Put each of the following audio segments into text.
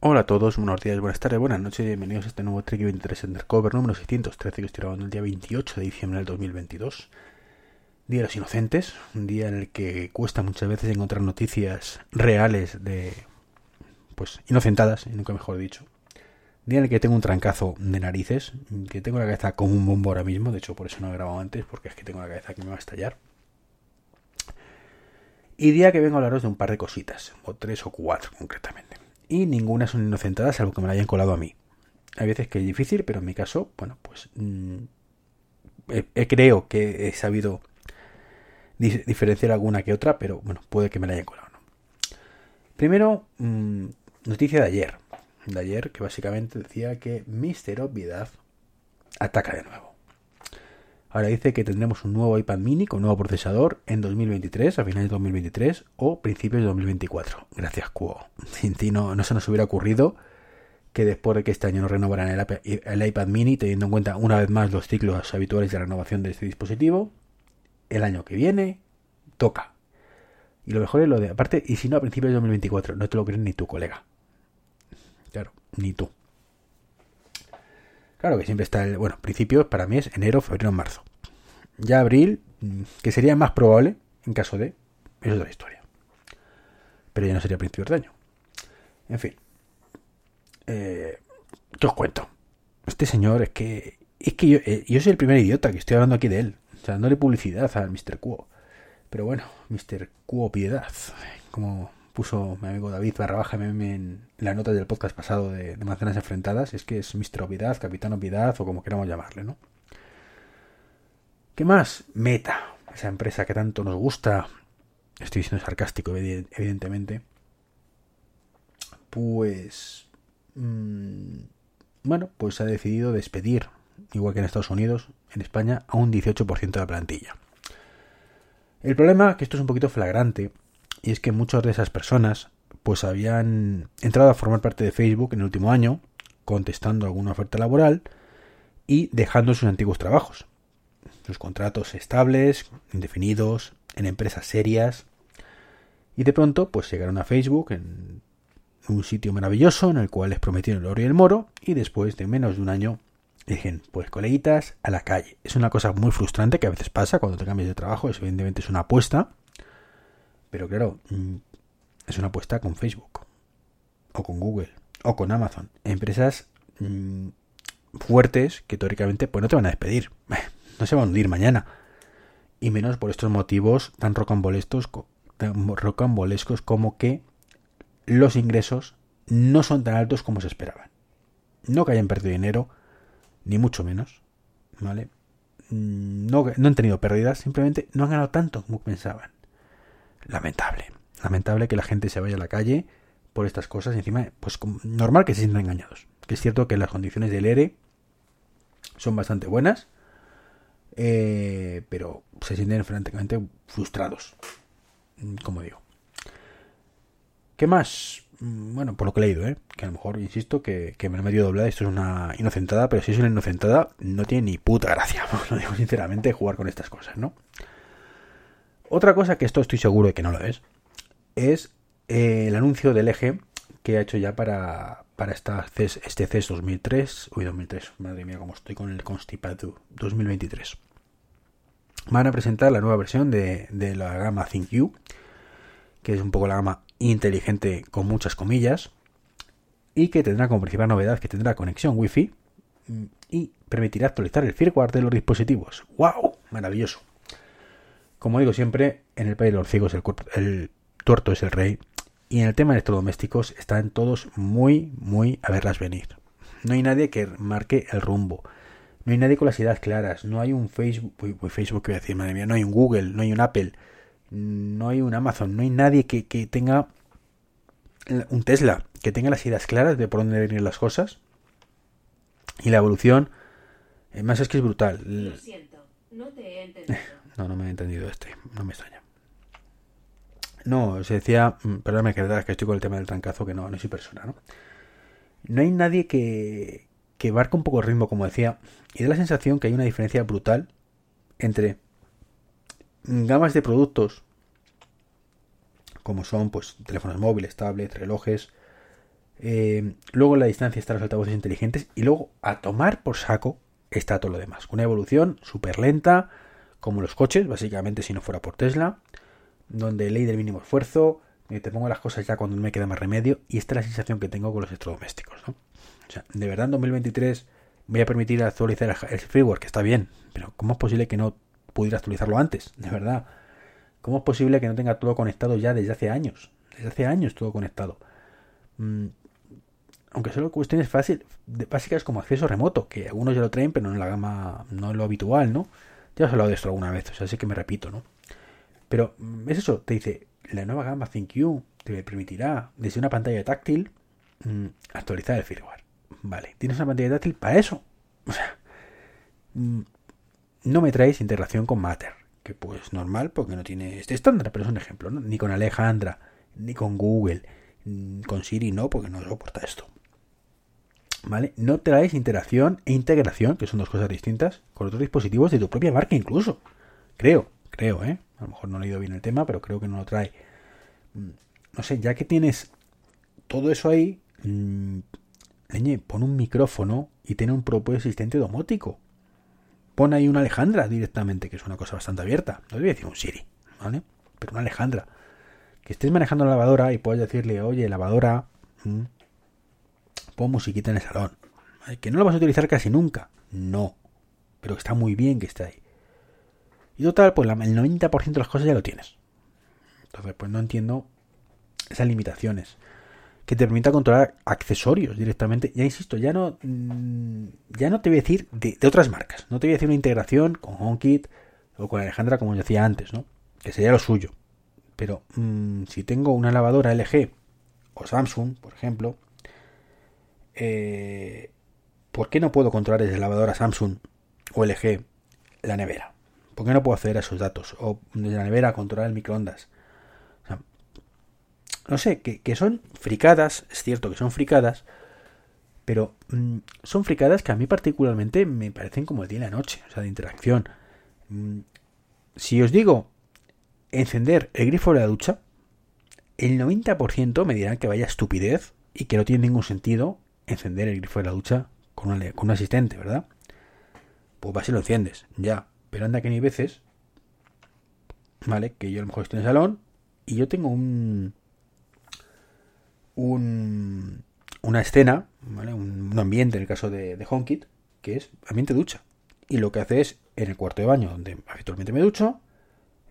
Hola a todos, buenos días, buenas tardes, buenas noches, bienvenidos a este nuevo Trek 23 Undercover número 613 que estoy grabando el día 28 de diciembre del 2022. Día de los Inocentes, un día en el que cuesta muchas veces encontrar noticias reales de, pues, inocentadas, nunca mejor dicho. Día en el que tengo un trancazo de narices, que tengo la cabeza como un bombo ahora mismo, de hecho por eso no he grabado antes, porque es que tengo la cabeza que me va a estallar. Y día que vengo a hablaros de un par de cositas, o tres o cuatro concretamente y ninguna son inocentadas salvo que me la hayan colado a mí. Hay veces que es difícil, pero en mi caso, bueno, pues mm, creo que he sabido diferenciar alguna que otra, pero bueno, puede que me la hayan colado. Primero, mm, noticia de ayer. De ayer, que básicamente decía que Mister Obviedad ataca de nuevo. Ahora dice que tendremos un nuevo iPad mini con nuevo procesador en 2023, a finales de 2023 o principios de 2024. Gracias, Cuo. Sin ti no, se nos hubiera ocurrido que después de que este año no renovaran el, iPad mini, teniendo en cuenta una vez más los ciclos habituales de renovación de este dispositivo, el año que viene toca. Y lo mejor es lo de, aparte, y si no a principios de 2024, no te lo crees ni tu colega. Claro, ni tú. Claro que siempre está el. Bueno, principio para mí es enero, febrero, marzo. Ya abril, mm, que sería más probable en caso de. Es otra historia. Pero ya no sería principios de año. En fin. Eh, ¿Qué os cuento? Este señor es que. Es que yo, eh, yo soy el primer idiota que estoy hablando aquí de él. O sea, dándole publicidad al Mr. Cuo. Pero bueno, Mr. Cuo Piedad. Como puso mi amigo David Barrabaja en la nota del podcast pasado de, Manzanas Enfrentadas, es que es Mr. Obviedad, Capitán Obviedad o como queramos llamarle, ¿no? ¿Qué más? Meta, esa empresa que tanto nos gusta. Estoy siendo sarcástico, evidentemente. Pues... Mm, bueno, pues ha decidido despedir, igual que en Estados Unidos, en España, a un 18% de la plantilla. El problema, que esto es un poquito flagrante, y es que muchas de esas personas pues habían entrado a formar parte de Facebook en el último año, contestando alguna oferta laboral y dejando sus antiguos trabajos. Sus contratos estables, indefinidos, en empresas serias. Y de pronto pues llegaron a Facebook en un sitio maravilloso en el cual les prometieron el oro y el moro y después de menos de un año dije, pues coleguitas a la calle. Es una cosa muy frustrante que a veces pasa cuando te cambias de trabajo, es evidentemente es una apuesta pero claro, mm, es una apuesta con Facebook, o con Google, o con Amazon. Empresas mm, fuertes que teóricamente pues no te van a despedir. No se van a hundir mañana. Y menos por estos motivos tan rocambolescos, tan rocambolescos como que los ingresos no son tan altos como se esperaban. No que hayan perdido dinero, ni mucho menos. ¿Vale? Mm, no, no han tenido pérdidas, simplemente no han ganado tanto como pensaban lamentable. Lamentable que la gente se vaya a la calle por estas cosas y encima, pues normal que se sientan engañados. Que es cierto que las condiciones del ERE son bastante buenas, eh, pero se sienten francamente frustrados, como digo. ¿Qué más? Mm, bueno, por lo que he leído, ¿eh? que a lo mejor, insisto, que, me lo he medio doblado, esto es una inocentada, pero si es una inocentada, no tiene ni puta gracia, lo digo sinceramente, jugar con estas cosas, ¿no? Otra cosa que esto estoy seguro de que no lo es, es eh, el anuncio del eje que ha hecho ya para, para esta CES, este CES 2003, uy 2003, madre mía como estoy con el constipado, 2023. Van a presentar la nueva versión de, de la gama ThinkU, que es un poco la gama inteligente con muchas comillas, y que tendrá como principal novedad que tendrá conexión Wi-Fi mm, y permitirá actualizar el firmware de los dispositivos. ¡Wow! Maravilloso. Como digo siempre, en el país de los ciegos el, el tuerto es el rey. Y en el tema de electrodomésticos están todos muy, muy a verlas venir. No hay nadie que marque el rumbo. No hay nadie con las ideas claras. No hay un Facebook. Uy, Facebook, voy a decir, madre mía. No hay un Google, no hay un Apple. No hay un Amazon. No hay nadie que, que tenga un Tesla. Que tenga las ideas claras de por dónde venir las cosas. Y la evolución. Además es que es brutal. Lo siento, no te he entendido. No, no me he entendido este, no me extraña. No, se decía, mm, perdóname que que estoy con el tema del trancazo, que no, no soy persona, ¿no? No hay nadie que, que marca un poco el ritmo, como decía, y da la sensación que hay una diferencia brutal entre gamas de productos como son pues teléfonos móviles, tablets, relojes, Eh, luego en la distancia están los altavoces inteligentes y luego a tomar por saco está todo lo demás. Una evolución súper lenta, como los coches, básicamente si no fuera por Tesla, donde ley del mínimo esfuerzo, te pongo las cosas ya cuando me queda más remedio y esta es la sensación que tengo con los electrodomésticos. ¿no? O sea, de verdad en 2023 voy a permitir actualizar el freeware, que está bien, pero ¿cómo es posible que no pudiera actualizarlo antes? De verdad. ¿Cómo es posible que no tenga todo conectado ya desde hace años? Desde hace años todo conectado. Mm, aunque solo cuestiones fácil, básicas como acceso remoto, que algunos ya lo traen, pero no en la gama, no es lo habitual, ¿no? Ya os he hablado de esto alguna vez, o sea, así que me repito, ¿no? Pero mm, es eso, te dice, la nueva gama ThinQ te permitirá, desde una pantalla táctil, mm, actualizar el firmware. Vale, tienes una pantalla táctil para eso. O sea, mm, no me traes integración con Matter, que pues normal porque no tiene este estándar, pero es un ejemplo, ¿no? Ni con Alejandra, ni con Google, con Siri no, porque no soporta esto. ¿Vale? No traes interacción e integración, que son dos cosas distintas, con otros dispositivos de tu propia marca incluso. Creo, creo, ¿eh? A lo mejor no he leído bien el tema, pero creo que no lo trae. Mm, no sé, ya que tienes todo eso ahí, mmm, leñe, pon un micrófono y tiene un propio asistente domótico. Pon ahí una Alejandra directamente, que es una cosa bastante abierta. No voy decir un Siri, ¿vale? Pero una Alejandra. Que estés manejando la lavadora y puedas decirle, oye, lavadora, mmm, pon musiquita en el salón. Que no lo vas a utilizar casi nunca. No. Pero está muy bien que esté ahí. Y total, pues el 90% de las cosas ya lo tienes. Entonces, pues no entiendo esas limitaciones. Que te permita controlar accesorios directamente. Ya insisto, ya no. Mm, ya no te voy a decir de, otras marcas. No te voy a decir una integración con HomeKit o con Alejandra, como decía antes, ¿no? Que sería lo suyo. Pero mmm, si tengo una lavadora LG o Samsung, por ejemplo, eh, ¿por qué no puedo controlar desde lavadora Samsung o LG la nevera? ¿Por qué no puedo acceder a esos datos? O desde la nevera controlar el microondas. no sé, que, son fricadas, es cierto que son fricadas, pero mm, son fricadas que a mí particularmente me parecen como el día y la noche, o sea, de interacción. Mm, si os digo encender el grifo de la ducha, el 90% me dirán que vaya estupidez y que no tiene ningún sentido encender el grifo de la ducha con, un asistente, ¿verdad? Pues vas y lo enciendes, ya. Pero anda que ni veces, ¿vale? Que yo a lo mejor estoy en el salón y yo tengo un. un una escena, ¿vale? Un, ambiente en el caso de, de HomeKit, que es ambiente ducha. Y lo que hace es, en el cuarto de baño, donde habitualmente me ducho,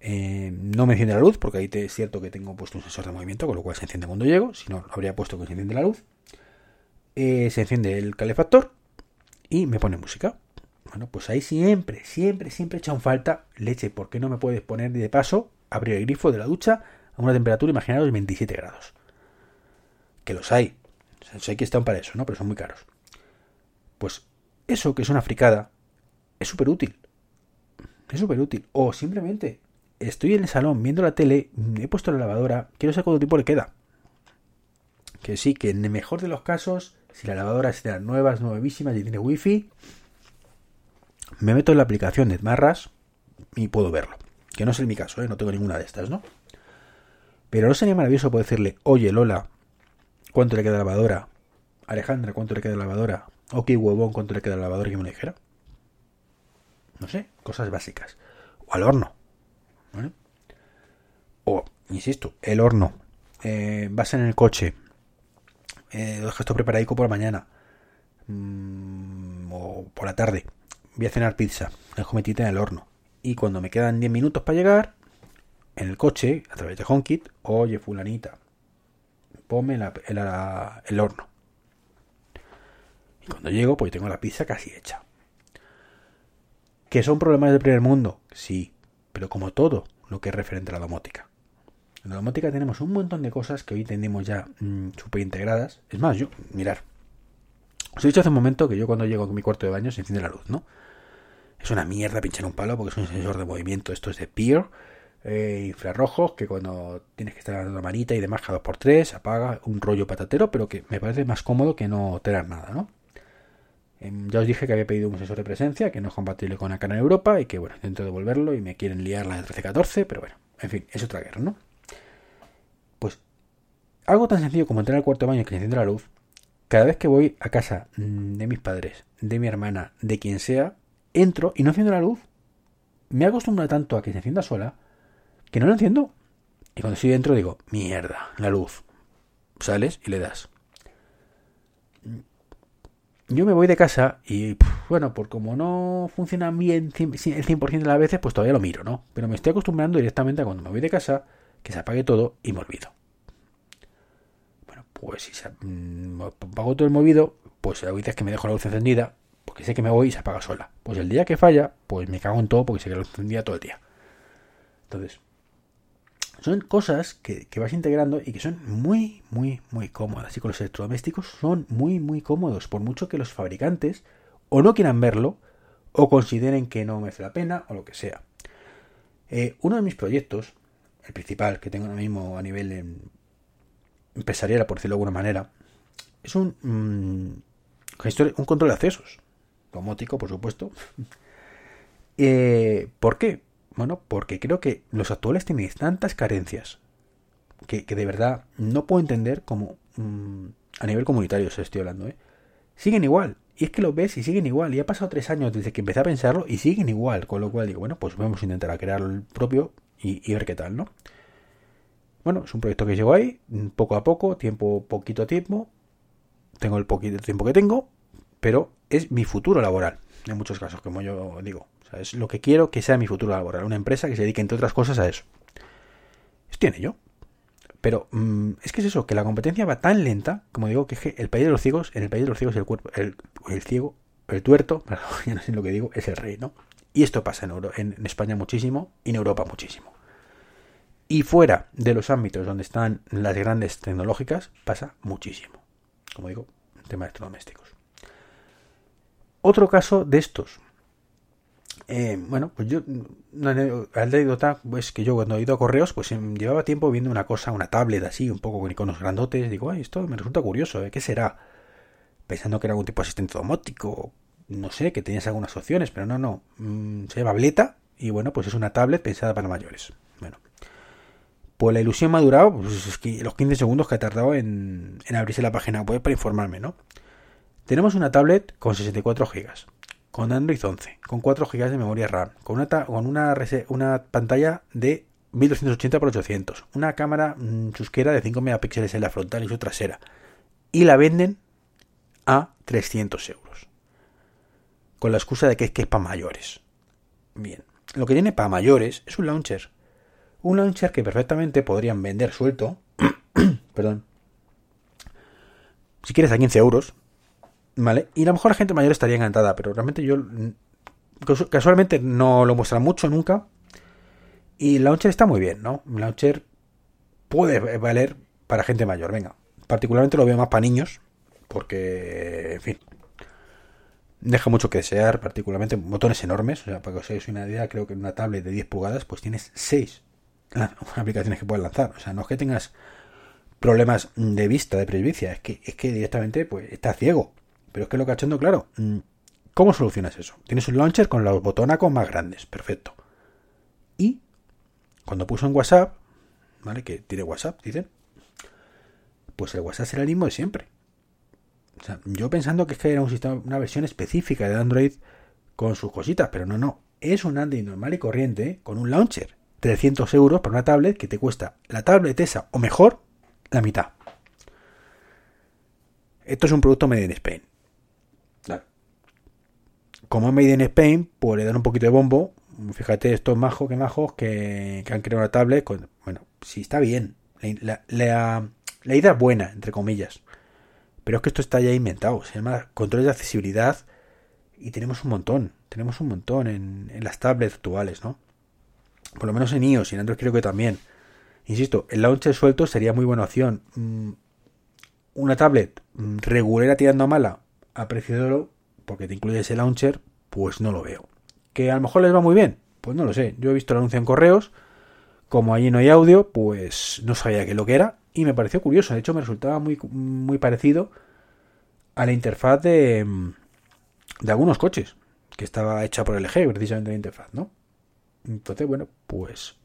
eh, no me enciende la luz, porque ahí te, es cierto que tengo puesto un sensor de movimiento, con lo cual se enciende cuando llego, si no, habría puesto que se enciende la luz. Eh, se enciende el calefactor y me pone música. Bueno, pues ahí siempre, siempre, siempre echa un falta leche. ¿Por qué no me puedes poner de paso, abrir el grifo de la ducha a una temperatura, imaginaros, de 27 grados? Que los hay. sé que están para eso, ¿no? Pero son muy caros. Pues eso que es una fricada es súper útil. Es súper útil. O simplemente estoy en el salón viendo la tele, he puesto la lavadora, quiero saber cuánto tiempo le queda. Que sí, que en el mejor de los casos, si la lavadora es de las nuevas, nuevísimas y tiene wifi, me meto en la aplicación de Marras y puedo verlo. Que no es mi caso, ¿eh? no tengo ninguna de estas, ¿no? Pero no sería maravilloso poder decirle, oye Lola, ¿cuánto le queda la lavadora? Alejandra, ¿cuánto le queda lavadora? Ok, huevón, ¿cuánto le queda la lavadora? Que me lo dijera. No sé, cosas básicas. O al horno. ¿vale? O, insisto, el horno. Eh, vas en el coche. Eh, todo preparadico por la mañana. Mm, o por la tarde voy a cenar pizza, dejo metida en el horno. Y cuando me quedan 10 minutos para llegar, en el coche, a través de HomeKit, oye, fulanita, ponme el horno. Y cuando llego, pues tengo la pizza casi hecha. ¿Que son problemas del primer mundo? Sí, pero como todo lo que es referente a la domótica. En la domótica tenemos un montón de cosas que hoy tenemos ya mm, súper integradas. Es más, yo, mirar, os he dicho hace un momento que yo cuando llego a mi cuarto de baño se enciende la luz, ¿no? Es una mierda pinchar un palo porque es un sensor de movimiento. Esto es de PEER, eh, infrarrojos, que cuando tienes que estar dando la manita y demás cada 2x3, apaga un rollo patatero, pero que me parece más cómodo que no tener nada, ¿no? Em, ya os dije que había pedido un sensor de presencia que no es compatible con acá en Europa y que, bueno, intento devolverlo y me quieren liar la de 1314, pero bueno, en fin, es otra guerra, ¿no? Algo tan sencillo como entrar al cuarto de baño que encienda la luz, cada vez que voy a casa de mis padres, de mi hermana, de quien sea, entro y no enciendo la luz. Me acostumbro tanto a que se encienda sola que no lo enciendo. Y cuando estoy dentro digo, mierda, la luz. Sales y le das. Yo me voy de casa y, bueno, por como no funciona bien el 100% de las veces, pues todavía lo miro, ¿no? Pero me estoy acostumbrando directamente a cuando me voy de casa que se apague todo y me olvido. Pues si se mm, apago todo el movido, pues a veces que me dejo la luz encendida, porque sé que me voy y se apaga sola. Pues el día que falla, pues me cago en todo porque sé que la luz encendida todo el día. Entonces, son cosas que, vas integrando y que son muy, muy, muy cómodas. Y con los electrodomésticos son muy, muy cómodos, por mucho que los fabricantes o no quieran verlo, o consideren que no merece la pena, o lo que sea. Eh, uno de mis proyectos, el principal que tengo ahora mismo a nivel empresarial, por decirlo de alguna manera, es un, mm, control de accesos. Domótico, por supuesto. Eh, ¿Por qué? Bueno, porque creo que los actuales tienen tantas carencias que, de verdad no puedo entender cómo mm, a nivel comunitario se estoy hablando, ¿eh? Siguen igual. Y es que lo ves y siguen igual. Y ha pasado tres años desde que empecé a pensarlo y siguen igual. Con lo cual digo, bueno, pues vamos a intentar a crear el propio y, ver qué tal, ¿no? Bueno, es un proyecto que llevo ahí, poco a poco, tiempo, poquito a tiempo. Tengo el poquito tiempo que tengo, pero es mi futuro laboral, en muchos casos, como yo digo es lo que quiero que sea mi futuro laboral. Una empresa que se dedique, entre otras cosas, a eso. Estoy en ello. Pero mm, es que es eso, que la competencia va tan lenta, como digo, que el país de los ciegos, en el país de los ciegos el cuerpo, el, ciego, el tuerto, ya no sé lo que digo, es el rey, ¿no? Y esto pasa en España muchísimo y en Europa muchísimo. Y fuera de los ámbitos donde están las grandes tecnológicas, pasa muchísimo. Como digo, temas electrodomésticos. Otro caso de estos, eh, bueno, pues yo, una anécdota, pues que yo cuando he ido a correos, pues em, llevaba tiempo viendo una cosa, una tablet así, un poco con iconos grandotes, digo, ay, esto me resulta curioso, ¿eh? ¿qué será? Pensando que era algún tipo de asistente domótico, no sé, que tenías algunas opciones, pero no, no, mm, se llama Bleta, y bueno, pues es una tablet pensada para mayores. Pues la ilusión me ha durado los 15 segundos que ha tardado en, abrirse la página web para informarme, ¿no? Tenemos una tablet con 64 gigas con Android 11, con 4 GB de memoria RAM, con una, con una pantalla de 1280x800, una cámara mm, chusquera de 5 megapíxeles en la frontal y su trasera, y la venden a 300 euros, con la excusa de que es que es para mayores. Bien, lo que tiene para mayores es un launcher, un launcher que perfectamente podrían vender suelto, perdón, si quieres a 15 euros, ¿Vale? Y a lo mejor la gente mayor estaría encantada, pero realmente yo mm, casualmente no lo muestra mucho nunca. Y el launcher está muy bien, ¿no? El launcher puede valer para gente mayor, venga. Particularmente lo veo más para niños, porque, en fin, deja mucho que desear, particularmente botones enormes. O sea, para que os hagáis una idea, creo que en una tablet de 10 pulgadas, pues tienes 6 aplicaciones que puedes lanzar. O sea, no es que tengas problemas de vista, de presbicia, es que, es que directamente pues está ciego. Pero es que lo cachondo, claro, mm, ¿cómo solucionas eso? Tienes un launcher con los botonacos más grandes, perfecto. Y cuando puso en WhatsApp, ¿vale? Que tiene WhatsApp, dicen. Pues el WhatsApp será el mismo de siempre. O sea, yo pensando que es que era un sistema, una versión específica de Android con sus cositas, pero no, no. Es un Android normal y corriente con un launcher. 300 euros para una tablet que te cuesta la tablet esa o mejor la mitad. Esto es un producto made in Spain como es Made in Spain, pues le dan un poquito de bombo. Fíjate, estos majos que majos que, han creado una tablet. bueno, sí está bien. La, idea es buena, entre comillas. Pero es que esto está ya inventado. Se llama control de accesibilidad. Y tenemos un montón. Tenemos un montón en, las tablets actuales, ¿no? Por lo menos en iOS y en Android creo que también. Insisto, el launcher suelto sería muy buena opción. Mm, una tablet mm, regulera tirando a mala a precio de oro porque te incluye ese launcher, pues no lo veo. ¿Que a lo mejor les va muy bien? Pues no lo sé. Yo he visto el anuncio en correos, como allí no hay audio, pues no sabía qué lo que era y me pareció curioso. De hecho, me resultaba muy, muy parecido a la interfaz de, de algunos coches, que estaba hecha por LG, precisamente la interfaz, ¿no? Entonces, bueno, pues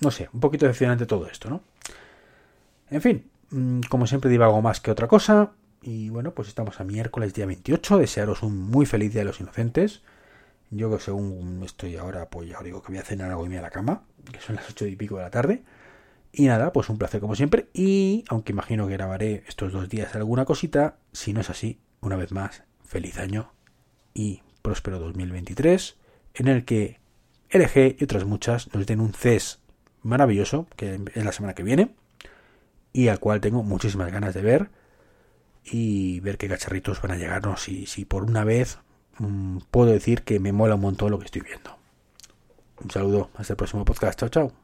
no sé, un poquito decepcionante todo esto, ¿no? En fin, mm, como siempre digo algo más que otra cosa. Y bueno, pues estamos a miércoles día 28. Desearos un muy feliz día de los inocentes. Yo que según estoy ahora, pues ya os digo que voy a cenar algo y me a la cama, que son las ocho y pico de la tarde. Y nada, pues un placer como siempre. Y aunque imagino que grabaré estos dos días alguna cosita, si no es así, una vez más, feliz año y próspero 2023, en el que LG y otras muchas nos den un CES maravilloso, que es la semana que viene, y al cual tengo muchísimas ganas de ver y ver qué cacharritos van a llegarnos y si por una vez mmm, puedo decir que me mola un montón lo que estoy viendo. Un saludo, hasta el próximo podcast, chao chao.